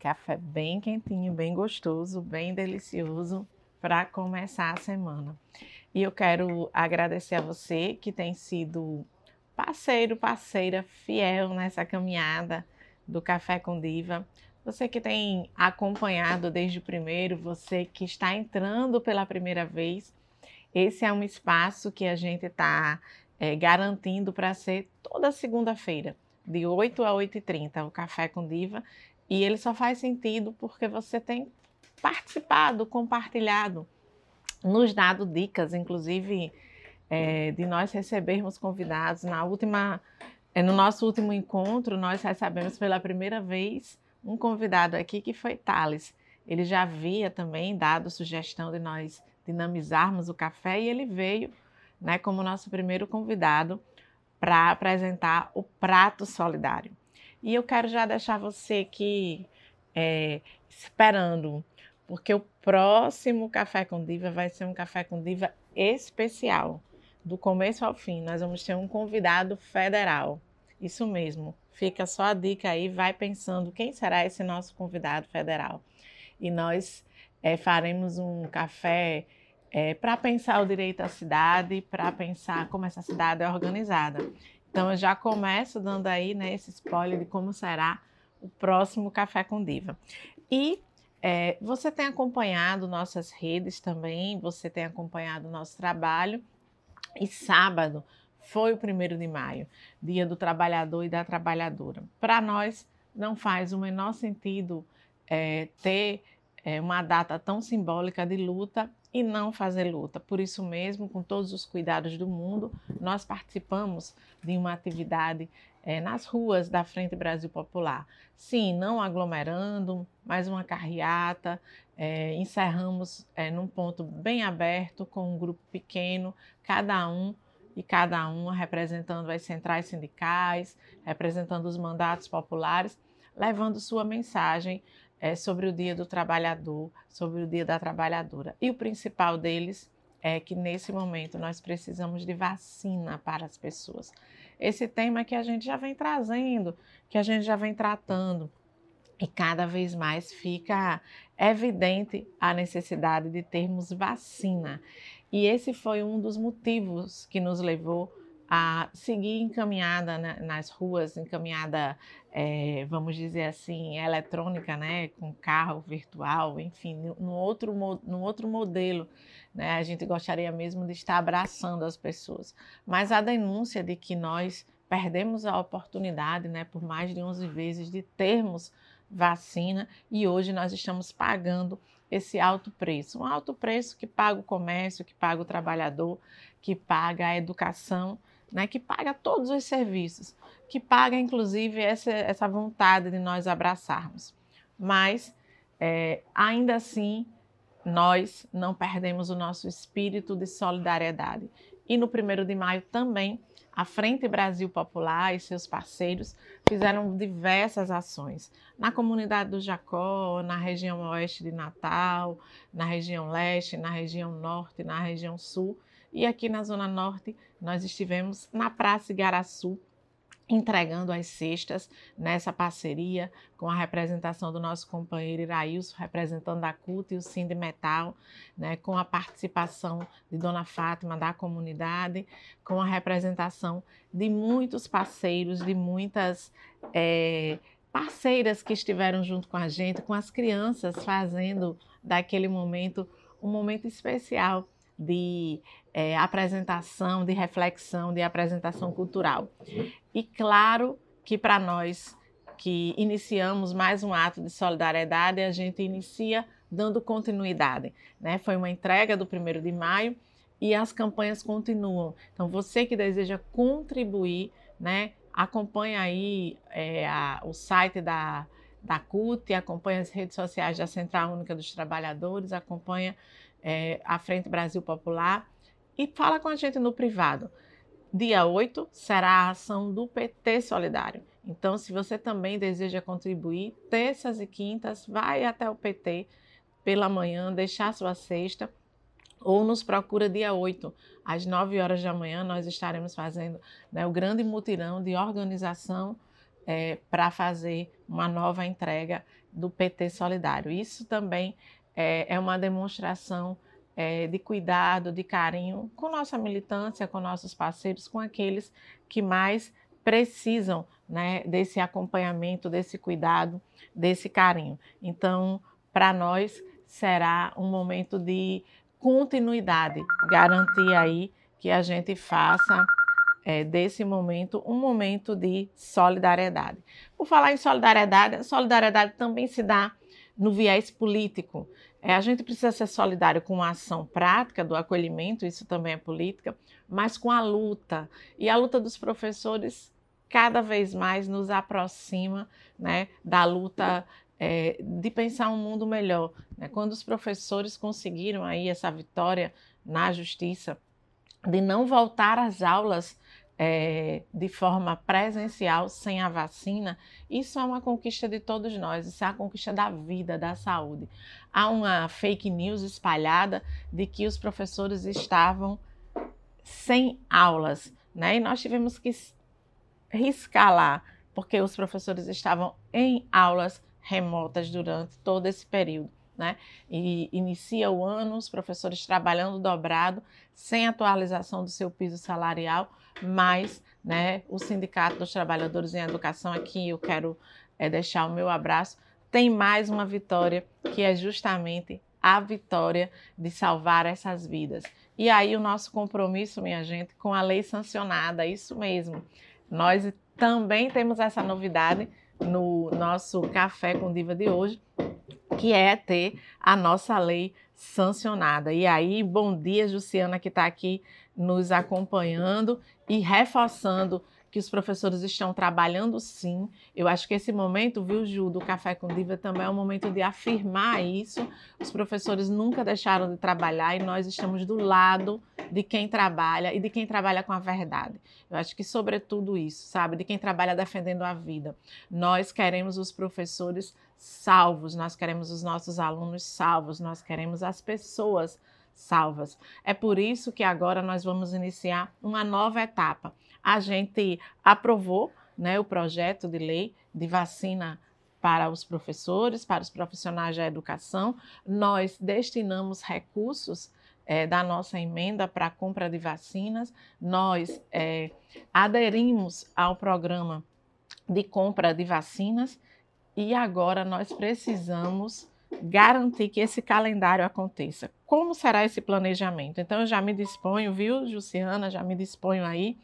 Café bem quentinho, bem gostoso, bem delicioso para começar a semana. E eu quero agradecer a você que tem sido parceiro, parceira fiel nessa caminhada do Café com Diva. Você que tem acompanhado desde o primeiro, você que está entrando pela primeira vez, esse é um espaço que a gente está é, garantindo para ser toda segunda-feira, de 8 a 8h30, o Café com Diva. E ele só faz sentido porque você tem participado, compartilhado, nos dado dicas, inclusive é, de nós recebermos convidados. Na última, é, no nosso último encontro, nós recebemos pela primeira vez um convidado aqui que foi Thales. Ele já havia também dado sugestão de nós dinamizarmos o café e ele veio né, como nosso primeiro convidado para apresentar o prato solidário. E eu quero já deixar você aqui é, esperando, porque o próximo Café com Diva vai ser um Café com Diva especial. Do começo ao fim, nós vamos ter um convidado federal. Isso mesmo. Fica só a dica aí, vai pensando quem será esse nosso convidado federal. E nós é, faremos um café é, para pensar o direito à cidade, para pensar como essa cidade é organizada. Então eu já começo dando aí né, esse spoiler de como será o próximo Café com Diva. E é, você tem acompanhado nossas redes também, você tem acompanhado nosso trabalho. E sábado foi o primeiro de maio, Dia do Trabalhador e da Trabalhadora. Para nós não faz o menor sentido é, ter é, uma data tão simbólica de luta e não fazer luta. Por isso mesmo, com todos os cuidados do mundo, nós participamos de uma atividade é, nas ruas da Frente Brasil Popular. Sim, não aglomerando, mas uma carreata. É, encerramos é, num ponto bem aberto, com um grupo pequeno, cada um e cada uma representando as centrais sindicais, representando os mandatos populares, levando sua mensagem é, sobre o Dia do Trabalhador, sobre o Dia da Trabalhadora. E o principal deles é que nesse momento nós precisamos de vacina para as pessoas. Esse tema que a gente já vem trazendo, que a gente já vem tratando, e cada vez mais fica evidente a necessidade de termos vacina. E esse foi um dos motivos que nos levou a seguir encaminhada nas ruas, encaminhada, é, vamos dizer assim, eletrônica, né, com carro virtual, enfim, no outro, no outro modelo. Né, a gente gostaria mesmo de estar abraçando as pessoas. Mas a denúncia de que nós perdemos a oportunidade, né, por mais de 11 vezes, de termos vacina e hoje nós estamos pagando esse alto preço. Um alto preço que paga o comércio, que paga o trabalhador, que paga a educação né, que paga todos os serviços, que paga inclusive essa, essa vontade de nós abraçarmos. Mas, é, ainda assim, nós não perdemos o nosso espírito de solidariedade. E no primeiro de maio também, a Frente Brasil Popular e seus parceiros fizeram diversas ações na comunidade do Jacó, na região oeste de Natal, na região leste, na região norte, na região sul e aqui na Zona Norte, nós estivemos na Praça Igaraçu, entregando as cestas nessa parceria com a representação do nosso companheiro Irailson, representando a CUT e o Sind Metal, né, com a participação de Dona Fátima da comunidade, com a representação de muitos parceiros, de muitas é, parceiras que estiveram junto com a gente, com as crianças fazendo daquele momento um momento especial de é, apresentação, de reflexão, de apresentação cultural. E claro que para nós que iniciamos mais um ato de solidariedade, a gente inicia dando continuidade. Né? Foi uma entrega do primeiro de maio e as campanhas continuam. Então, você que deseja contribuir, né, acompanha aí é, a, o site da, da CUT, acompanha as redes sociais da Central Única dos Trabalhadores, acompanha é, a Frente Brasil Popular e fala com a gente no privado. Dia 8 será a ação do PT Solidário. Então, se você também deseja contribuir, terças e quintas, vai até o PT pela manhã, deixar sua cesta ou nos procura dia 8, às 9 horas da manhã, nós estaremos fazendo né, o grande mutirão de organização é, para fazer uma nova entrega do PT Solidário. Isso também é, é uma demonstração é, de cuidado, de carinho com nossa militância, com nossos parceiros, com aqueles que mais precisam né, desse acompanhamento, desse cuidado, desse carinho. Então, para nós será um momento de continuidade, garantir aí que a gente faça é, desse momento um momento de solidariedade. Por falar em solidariedade, solidariedade também se dá no viés político. É, a gente precisa ser solidário com a ação prática do acolhimento, isso também é política, mas com a luta. E a luta dos professores cada vez mais nos aproxima né, da luta é, de pensar um mundo melhor. Né? Quando os professores conseguiram aí essa vitória na justiça de não voltar às aulas é, de forma presencial sem a vacina, isso é uma conquista de todos nós, isso é a conquista da vida, da saúde. Há uma fake news espalhada de que os professores estavam sem aulas, né? E nós tivemos que riscar lá, porque os professores estavam em aulas remotas durante todo esse período. Né? E inicia o ano, os professores trabalhando dobrado, sem atualização do seu piso salarial, mas né, o Sindicato dos Trabalhadores em Educação, aqui eu quero é, deixar o meu abraço, tem mais uma vitória, que é justamente a vitória de salvar essas vidas. E aí o nosso compromisso, minha gente, com a lei sancionada, isso mesmo. Nós também temos essa novidade no nosso Café com Diva de hoje, que é ter a nossa lei sancionada. E aí, bom dia, Jussiana, que está aqui nos acompanhando e reforçando que os professores estão trabalhando sim. Eu acho que esse momento, viu, Ju, do Café com Diva também é um momento de afirmar isso. Os professores nunca deixaram de trabalhar e nós estamos do lado de quem trabalha e de quem trabalha com a verdade. Eu acho que, sobretudo, isso, sabe? De quem trabalha defendendo a vida. Nós queremos os professores salvos, nós queremos os nossos alunos salvos, nós queremos as pessoas salvas. É por isso que agora nós vamos iniciar uma nova etapa. A gente aprovou né, o projeto de lei de vacina para os professores, para os profissionais da educação. Nós destinamos recursos é, da nossa emenda para a compra de vacinas. Nós é, aderimos ao programa de compra de vacinas e agora nós precisamos garantir que esse calendário aconteça. Como será esse planejamento? Então, eu já me disponho, viu, Jussiana? Já me disponho aí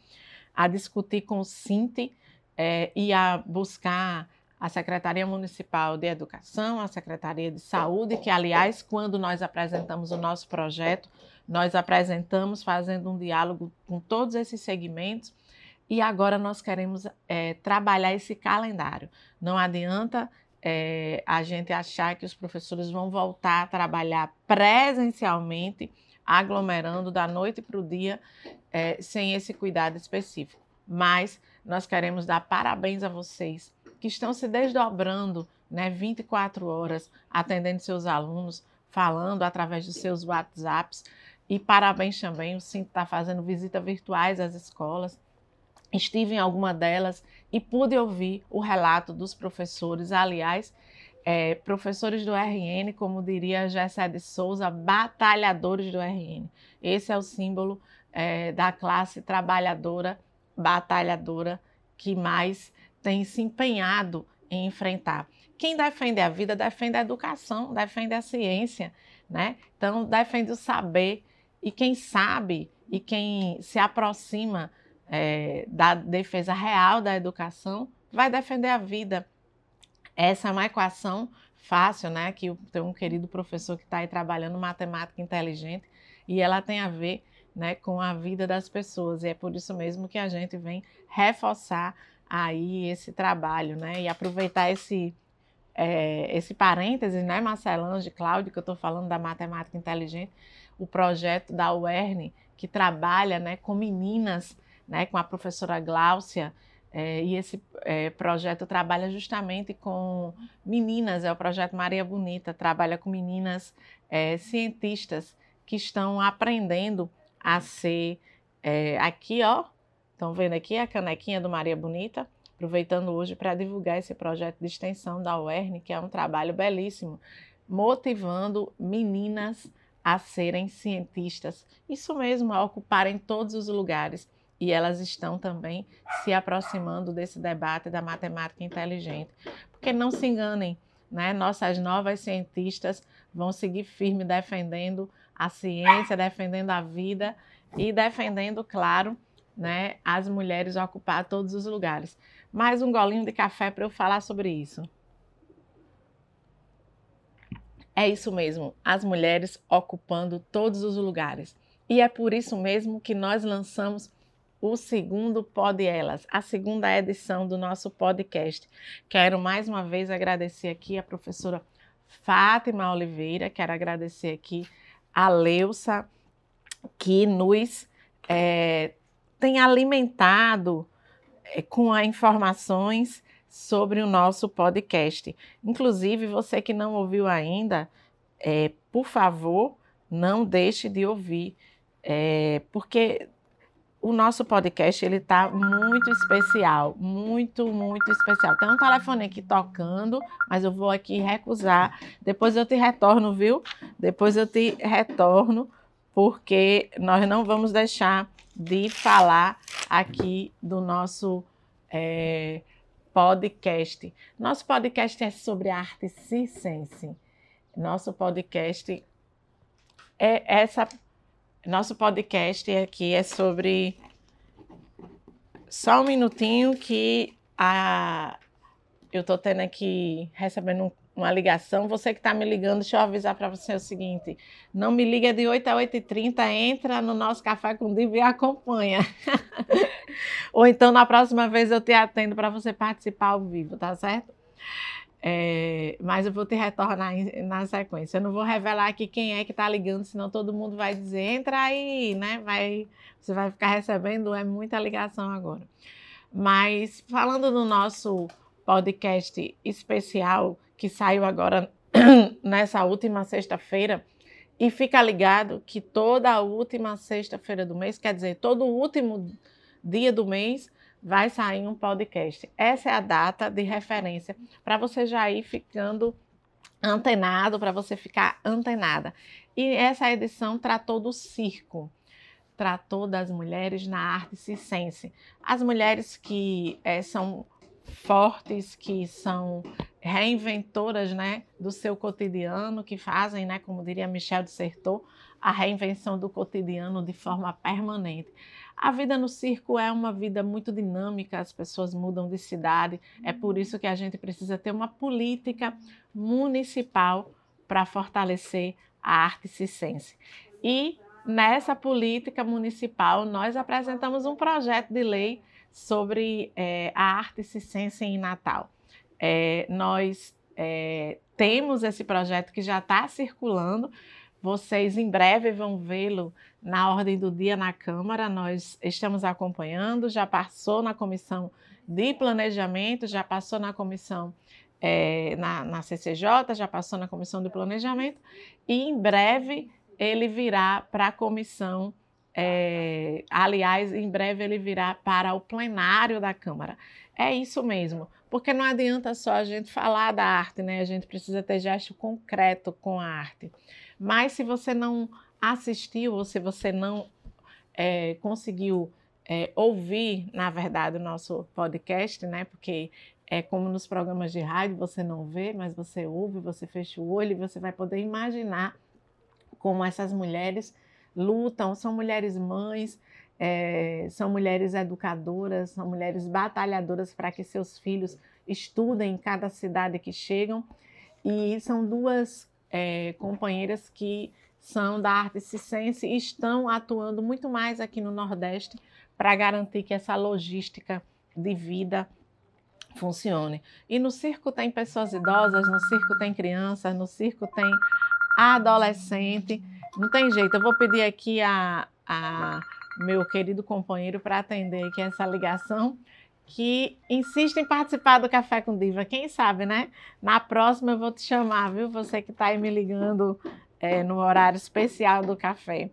a discutir com o Cinti é, e a buscar a Secretaria Municipal de Educação, a Secretaria de Saúde, que, aliás, quando nós apresentamos o nosso projeto, nós apresentamos fazendo um diálogo com todos esses segmentos e agora nós queremos é, trabalhar esse calendário. Não adianta é, a gente achar que os professores vão voltar a trabalhar presencialmente, aglomerando da noite para o dia, é, sem esse cuidado específico. Mas nós queremos dar parabéns a vocês que estão se desdobrando né, 24 horas, atendendo seus alunos, falando através dos seus WhatsApps. E parabéns também, o Cinto está fazendo visitas virtuais às escolas. Estive em alguma delas e pude ouvir o relato dos professores. Aliás, é, professores do RN, como diria Gessé de Souza, batalhadores do RN. Esse é o símbolo é, da classe trabalhadora, batalhadora, que mais tem se empenhado em enfrentar. Quem defende a vida defende a educação, defende a ciência, né? Então, defende o saber. E quem sabe e quem se aproxima é, da defesa real da educação vai defender a vida. Essa é uma equação fácil, né? Que tem um querido professor que está aí trabalhando matemática inteligente e ela tem a ver né, com a vida das pessoas. E é por isso mesmo que a gente vem reforçar aí esse trabalho, né? E aproveitar esse é, esse parêntese, né, Marcelange, Cláudio, que eu estou falando da matemática inteligente, o projeto da UERN, que trabalha né, com meninas, né, com a professora Gláucia, é, e esse é, projeto trabalha justamente com meninas, é o projeto Maria Bonita, trabalha com meninas é, cientistas que estão aprendendo a ser, é, aqui ó, estão vendo aqui a canequinha do Maria Bonita, aproveitando hoje para divulgar esse projeto de extensão da UERN, que é um trabalho belíssimo, motivando meninas a serem cientistas. Isso mesmo, a ocuparem todos os lugares. E elas estão também se aproximando desse debate da matemática inteligente. Porque não se enganem, né? nossas novas cientistas vão seguir firme defendendo a ciência, defendendo a vida e defendendo, claro, né, as mulheres ocupar todos os lugares. Mais um golinho de café para eu falar sobre isso. É isso mesmo, as mulheres ocupando todos os lugares. E é por isso mesmo que nós lançamos o segundo Pod Elas, a segunda edição do nosso podcast. Quero mais uma vez agradecer aqui a professora Fátima Oliveira, quero agradecer aqui a Leusa, que nos é, tem alimentado é, com informações sobre o nosso podcast. Inclusive, você que não ouviu ainda, é, por favor, não deixe de ouvir, porque o nosso podcast ele está muito especial, muito, muito especial. Tem um telefone aqui tocando, mas eu vou aqui recusar. Depois eu te retorno, viu? Depois eu te retorno, porque nós não vamos deixar de falar aqui do nosso é, podcast. Nosso podcast é sobre arte circense. Nosso podcast é essa. Nosso podcast aqui é sobre. Só um minutinho que a, eu estou tendo aqui recebendo um uma ligação, você que está me ligando, deixa eu avisar para você o seguinte: não me liga de 8 a 8h30, entra no nosso Café com Diva e acompanha. Ou então, na próxima vez, eu te atendo para você participar ao vivo, tá certo? É, mas eu vou te retornar na sequência. Eu não vou revelar aqui quem é que está ligando, senão todo mundo vai dizer: entra aí, né? Vai, você vai ficar recebendo, é muita ligação agora. Mas falando do nosso podcast especial que saiu agora nessa última sexta-feira. E fica ligado que toda a última sexta-feira do mês, quer dizer, todo o último dia do mês, vai sair um podcast. Essa é a data de referência para você já ir ficando antenado, para você ficar antenada. E essa edição tratou do circo, tratou das mulheres na arte circense. As mulheres que é, são fortes, que são reinventoras né, do seu cotidiano, que fazem, né, como diria Michel de Certeau, a reinvenção do cotidiano de forma permanente. A vida no circo é uma vida muito dinâmica, as pessoas mudam de cidade, é por isso que a gente precisa ter uma política municipal para fortalecer a arte circense. E nessa política municipal, nós apresentamos um projeto de lei sobre é, a arte circense em Natal. É, nós é, temos esse projeto que já está circulando. Vocês em breve vão vê-lo na ordem do dia na Câmara. Nós estamos acompanhando, já passou na comissão de planejamento, já passou na comissão é, na, na CCJ, já passou na comissão de planejamento, e em breve ele virá para a comissão é, aliás, em breve ele virá para o plenário da Câmara. É isso mesmo, porque não adianta só a gente falar da arte, né? A gente precisa ter gesto concreto com a arte. Mas se você não assistiu ou se você não é, conseguiu é, ouvir, na verdade, o nosso podcast, né? Porque é como nos programas de rádio, você não vê, mas você ouve, você fecha o olho e você vai poder imaginar como essas mulheres lutam, são mulheres mães, é, são mulheres educadoras, são mulheres batalhadoras para que seus filhos estudem em cada cidade que chegam. E são duas é, companheiras que são da arte circense e estão atuando muito mais aqui no Nordeste para garantir que essa logística de vida funcione. E no circo tem pessoas idosas, no circo tem crianças, no circo tem adolescente. Não tem jeito, eu vou pedir aqui a, a meu querido companheiro para atender aqui essa ligação, que insiste em participar do Café com Diva. Quem sabe, né? Na próxima eu vou te chamar, viu? Você que está aí me ligando é, no horário especial do café.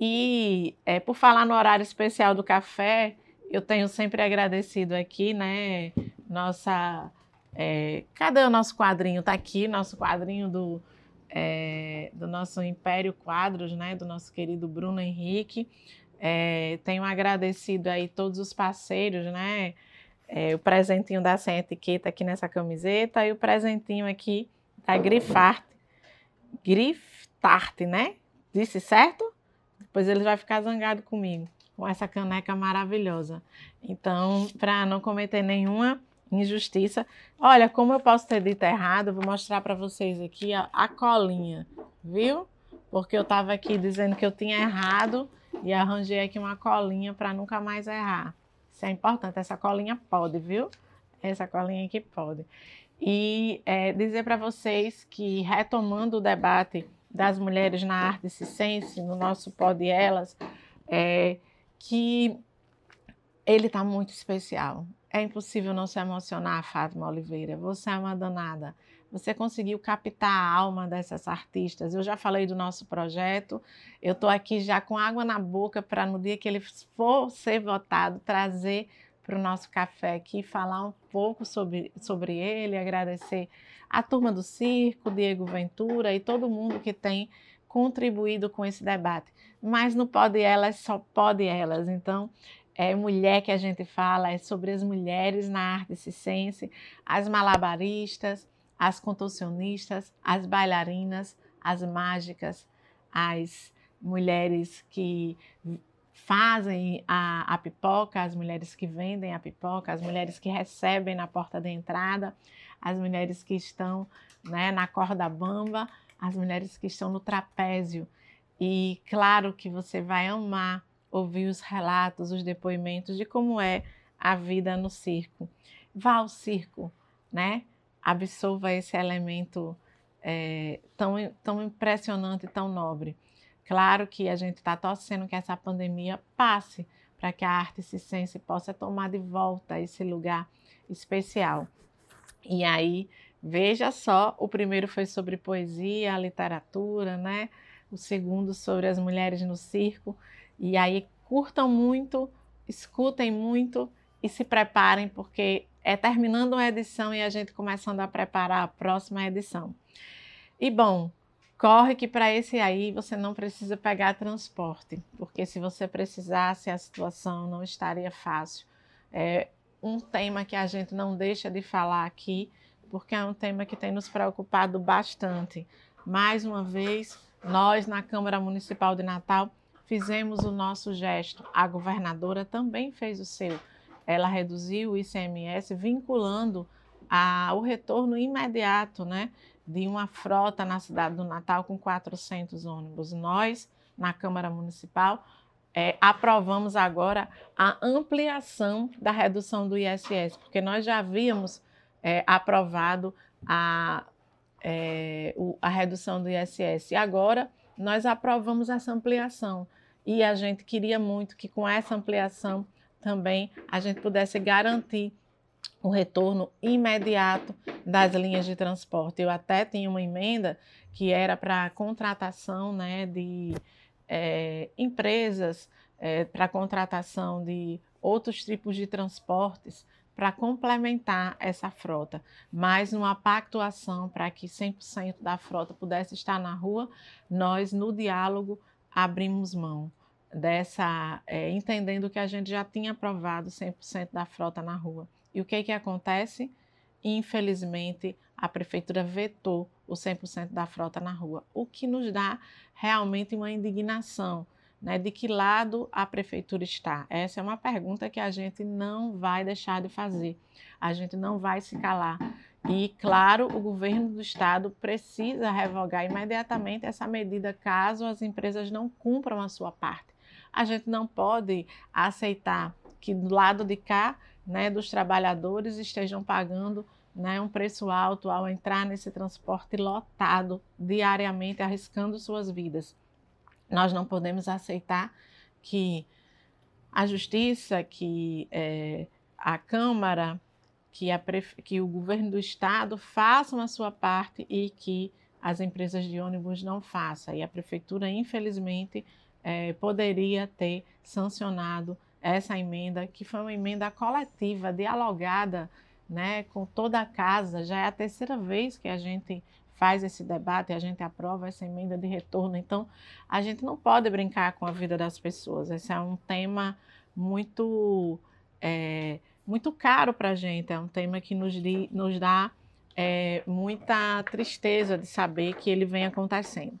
E é, por falar no horário especial do café, eu tenho sempre agradecido aqui, né? Nossa. É, cadê o nosso quadrinho? Está aqui, nosso quadrinho do, é, do nosso Império Quadros, né? Do nosso querido Bruno Henrique. É, tenho agradecido aí todos os parceiros, né? É, o presentinho da Sem Etiqueta aqui nessa camiseta e o presentinho aqui da Grifarte. Griftarte, né? Disse certo? Depois ele vai ficar zangado comigo com essa caneca maravilhosa. Então, para não cometer nenhuma injustiça, olha, como eu posso ter dito errado, vou mostrar para vocês aqui a, a, colinha, viu? Porque eu estava aqui dizendo que eu tinha errado e arranjei aqui uma colinha para nunca mais errar. Isso é importante, essa colinha pode, viu? Essa colinha aqui pode. E é, dizer para vocês que, retomando o debate das mulheres na arte ciência, no nosso Pode Elas, é, que ele está muito especial. É impossível não se emocionar, Fátima Oliveira. Você é uma danada. Você conseguiu captar a alma dessas artistas. Eu já falei do nosso projeto. Eu estou aqui já com água na boca para, no dia que ele for ser votado, trazer para o nosso café aqui, falar um pouco sobre, sobre ele, agradecer a turma do circo, Diego Ventura e todo mundo que tem contribuído com esse debate. Mas no Pode Elas, só pode elas. Então, é mulher que a gente fala, é sobre as mulheres na arte circense, as malabaristas, as contorcionistas, as bailarinas, as mágicas, as mulheres que fazem a, a, pipoca, as mulheres que vendem a pipoca, as mulheres que recebem na porta de entrada, as mulheres que estão né, na corda bamba, as mulheres que estão no trapézio. E claro que você vai amar ouvir os relatos, os depoimentos de como é a vida no circo. Vá ao circo, né? Absorva esse elemento é, tão, tão impressionante tão nobre. Claro que a gente está torcendo que essa pandemia passe para que a arte circense possa tomar de volta esse lugar especial. E aí Veja só, o primeiro foi sobre poesia, literatura, né? O segundo sobre as mulheres no circo. E aí curtam muito, escutem muito e se preparem, porque é terminando uma edição e a gente começando a preparar a próxima edição. E bom, corre que para esse aí você não precisa pegar transporte, porque se você precisasse, a situação não estaria fácil. É um tema que a gente não deixa de falar aqui porque é um tema que tem nos preocupado bastante. Mais uma vez, nós na Câmara Municipal de Natal fizemos o nosso gesto. A governadora também fez o seu. Ela reduziu o ICMS vinculando a, o retorno imediato né, de uma frota na cidade do Natal com 400 ônibus. Nós, na Câmara Municipal, é, aprovamos agora a ampliação da redução do ISS, porque nós já havíamos é, aprovado a, é, o, a redução do ISS. E agora nós aprovamos essa ampliação. E a gente queria muito que com essa ampliação também a gente pudesse garantir o retorno imediato das linhas de transporte. Eu até tinha uma emenda que era para contratação né, de é, empresas, é, para contratação de outros tipos de transportes, para complementar essa frota, mas numa pactuação para que 100% da frota pudesse estar na rua, nós no diálogo abrimos mão dessa, é, entendendo que a gente já tinha aprovado 100% da frota na rua. E o que que acontece? Infelizmente, a prefeitura vetou o 100% da frota na rua, o que nos dá realmente uma indignação, né, de que lado a prefeitura está? Essa é uma pergunta que a gente não vai deixar de fazer. A gente não vai se calar. E, claro, o governo do estado precisa revogar imediatamente essa medida caso as empresas não cumpram a sua parte. A gente não pode aceitar que do lado de cá, né, dos trabalhadores estejam pagando né, um preço alto ao entrar nesse transporte lotado diariamente, arriscando suas vidas. Nós não podemos aceitar que a justiça, que é, a Câmara, que, a, que o governo do Estado façam a sua parte e que as empresas de ônibus não façam. E a prefeitura, infelizmente, é, poderia ter sancionado essa emenda, que foi uma emenda coletiva, dialogada né, com toda a casa. Já é a terceira vez que a gente faz esse debate, a gente aprova essa emenda de retorno. Então, a gente não pode brincar com a vida das pessoas. Esse é um tema muito, é, muito caro para a gente, é um tema que nos, nos dá é, muita tristeza de saber que ele vem acontecendo.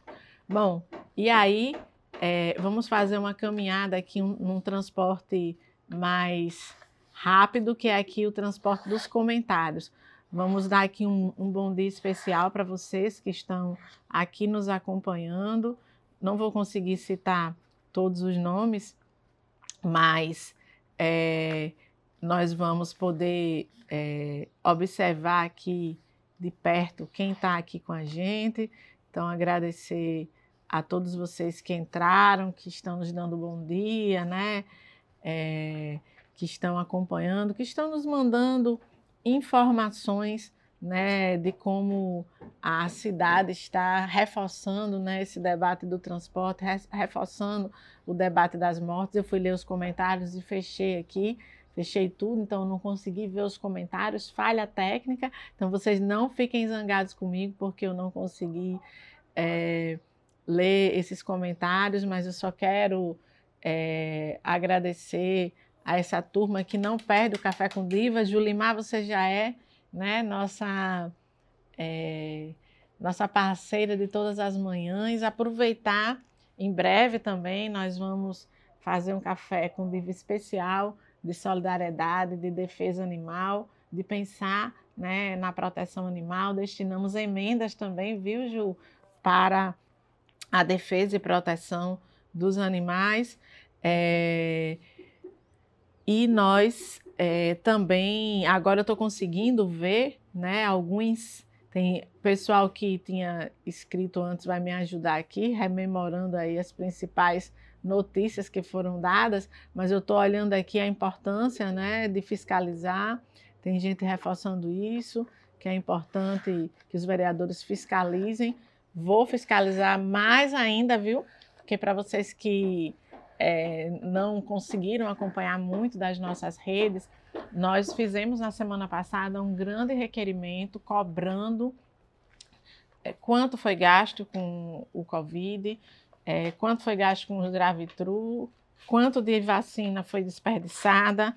Bom, e aí é, vamos fazer uma caminhada aqui um, num transporte mais rápido, que é aqui o transporte dos comentários. Vamos dar aqui um, um bom dia especial para vocês que estão aqui nos acompanhando. Não vou conseguir citar todos os nomes, mas é, nós vamos poder é, observar aqui de perto quem está aqui com a gente. Então, agradecer a todos vocês que entraram, que estão nos dando bom dia, né? É, que estão acompanhando, que estão nos mandando informações né, de como a cidade está reforçando né, esse debate do transporte, reforçando o debate das mortes. Eu fui ler os comentários e fechei aqui, fechei tudo, então não consegui ver os comentários, falha técnica. Então vocês não fiquem zangados comigo porque eu não consegui é, ler esses comentários, mas eu só quero é, agradecer a essa turma que não perde o Café com Diva. Julimar, você já é né, nossa, é, nossa parceira de todas as manhãs. Aproveitar, em breve também, nós vamos fazer um café com diva especial de solidariedade, de defesa animal, de pensar né, na proteção animal. Destinamos emendas também, viu, Ju, para a defesa e proteção dos animais. É, e nós é, também, agora eu estou conseguindo ver, né, alguns, tem pessoal que tinha escrito antes vai me ajudar aqui, rememorando aí as principais notícias que foram dadas, mas eu estou olhando aqui a importância, né, de fiscalizar, tem gente reforçando isso, que é importante que os vereadores fiscalizem, vou fiscalizar mais ainda, viu, porque para vocês que é, não conseguiram acompanhar muito das nossas redes, nós fizemos na semana passada um grande requerimento cobrando é, quanto foi gasto com o Covid, é, quanto foi gasto com o Gravitru, quanto de vacina foi desperdiçada,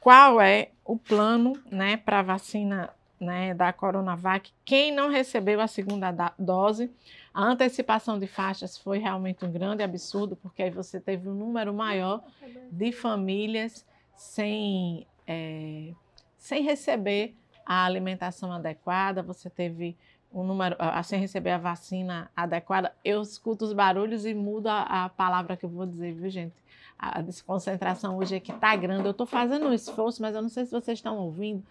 qual é o plano né, para a vacina né, da Coronavac, quem não recebeu a segunda dose, a antecipação de faixas foi realmente um grande absurdo, porque aí você teve um número maior de famílias sem, é, sem receber a alimentação adequada, você teve um número, sem receber a vacina adequada. Eu escuto os barulhos e mudo a, a palavra que eu vou dizer, viu, gente? A desconcentração hoje aqui está grande. Eu estou fazendo um esforço, mas eu não sei se vocês estão ouvindo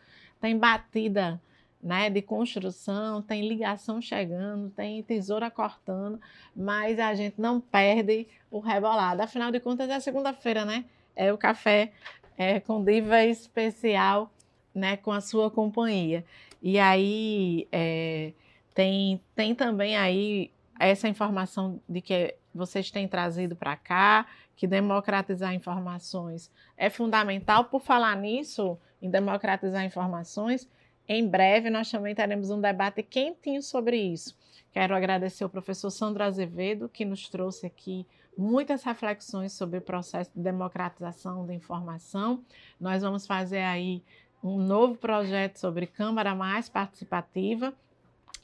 tem batida né, de construção, tem ligação chegando, tem tesoura cortando, mas a gente não perde o rebolado. Afinal de contas, é segunda-feira, né? É o café é, com diva especial, né, com a sua companhia. E aí é, tem, tem também aí essa informação de que vocês têm trazido para cá, que democratizar informações é fundamental. Por falar nisso, em democratizar informações, em breve nós também teremos um debate quentinho sobre isso. Quero agradecer ao professor Sandro Azevedo, que nos trouxe aqui muitas reflexões sobre o processo de democratização da informação. Nós vamos fazer aí um novo projeto sobre Câmara Mais Participativa.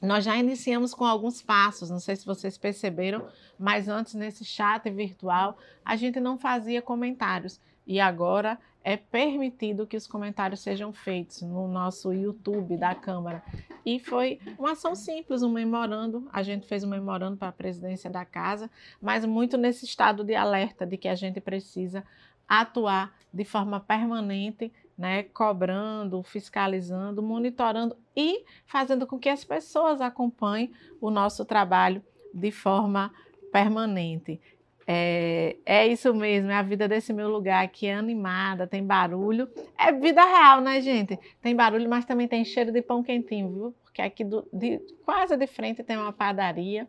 Nós já iniciamos com alguns passos, não sei se vocês perceberam, mas antes nesse chat virtual a gente não fazia comentários e agora é permitido que os comentários sejam feitos no nosso YouTube da Câmara. E foi uma ação simples, um memorando. A gente fez um memorando para a presidência da casa, mas muito nesse estado de alerta de que a gente precisa atuar de forma permanente, né, cobrando, fiscalizando, monitorando e fazendo com que as pessoas acompanhem o nosso trabalho de forma permanente. É, é isso mesmo, é a vida desse meu lugar que é animada, tem barulho. É vida real, né, gente? Tem barulho, mas também tem cheiro de pão quentinho, viu? Porque aqui do, de, quase de frente tem uma padaria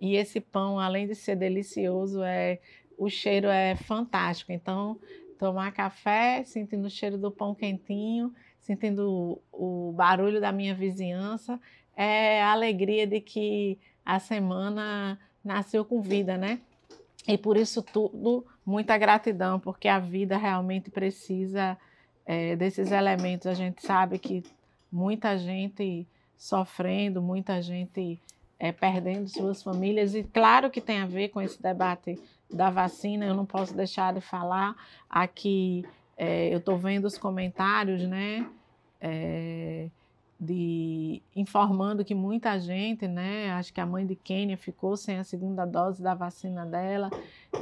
e esse pão, além de ser delicioso, é o cheiro é fantástico. Então, tomar café, sentindo o cheiro do pão quentinho, sentindo o, o barulho da minha vizinhança, é a alegria de que a semana nasceu com vida, né? E por isso tudo, muita gratidão, porque a vida realmente precisa é, desses elementos. A gente sabe que muita gente sofrendo, muita gente é, perdendo suas famílias, e claro que tem a ver com esse debate da vacina, eu não posso deixar de falar aqui, é, eu estou vendo os comentários, né, é, de informando que muita gente, né, acho que a mãe de Kênia ficou sem a segunda dose da vacina dela,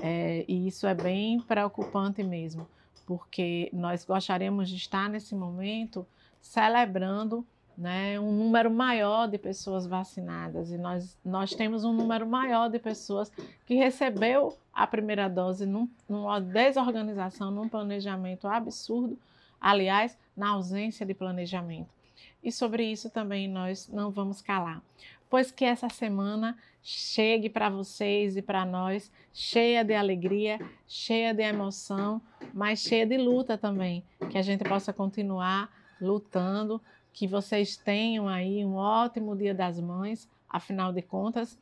é, e isso é bem preocupante mesmo, porque nós gostaríamos de estar nesse momento celebrando né, um número maior de pessoas vacinadas e nós, nós temos um número maior de pessoas que recebeu a primeira dose num, numa desorganização, num planejamento absurdo, aliás, na ausência de planejamento. E sobre isso também nós não vamos calar, pois que essa semana chegue para vocês e para nós cheia de alegria, cheia de emoção, mas cheia de luta também, que a gente possa continuar lutando que vocês tenham aí um ótimo Dia das Mães. Afinal de contas,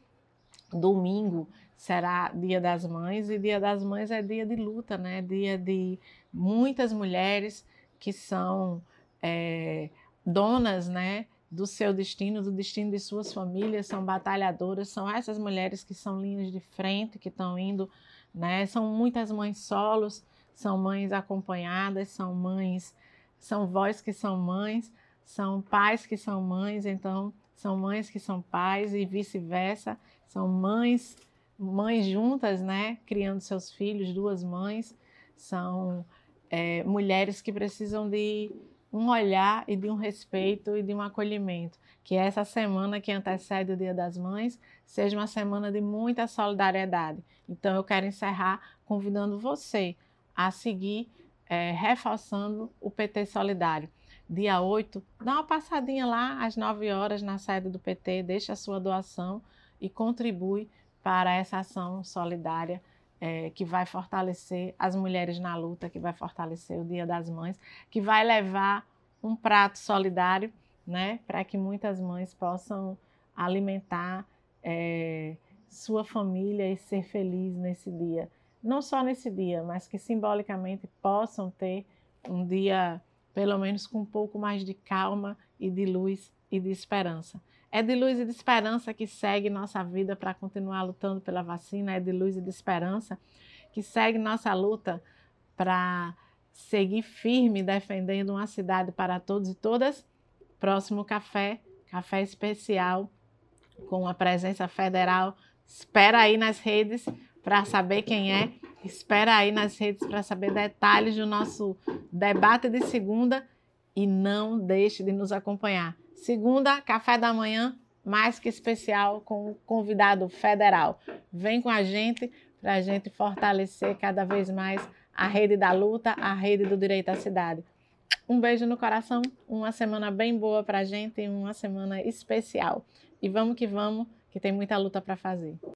domingo será Dia das Mães e Dia das Mães é dia de luta, né? Dia de muitas mulheres que são é, donas, né? Do seu destino, do destino de suas famílias, são batalhadoras, são essas mulheres que são linhas de frente, que estão indo, né? São muitas mães solos, são mães acompanhadas, são mães, são vós que são mães, são pais que são mães, então são mães que são pais e vice-versa, são mães, mães juntas, né, criando seus filhos, duas mães, são é, mulheres que precisam de um olhar e de um respeito e de um acolhimento. Que essa semana que antecede o Dia das Mães seja uma semana de muita solidariedade. Então eu quero encerrar convidando você a seguir é, reforçando o PT Solidário dia 8, dá uma passadinha lá às 9 horas na sede do PT, deixa a sua doação e contribui para essa ação solidária é, que vai fortalecer as mulheres na luta, que vai fortalecer o Dia das Mães, que vai levar um prato solidário, né, para que muitas mães possam alimentar é, sua família e ser feliz nesse dia. Não só nesse dia, mas que simbolicamente possam ter um dia pelo menos com um pouco mais de calma e de luz e de esperança. É de luz e de esperança que segue nossa vida para continuar lutando pela vacina, é de luz e de esperança que segue nossa luta para seguir firme defendendo uma cidade para todos e todas. Próximo café, café especial com a presença federal. Espera aí nas redes para saber quem é. Espera aí nas redes para saber detalhes do nosso debate de segunda e não deixe de nos acompanhar. Segunda, café da manhã, mais que especial com o convidado federal. Vem com a gente para a gente fortalecer cada vez mais a rede da luta, a rede do direito à cidade. Um beijo no coração, uma semana bem boa para a gente uma semana especial. E vamos que vamos, que tem muita luta para fazer.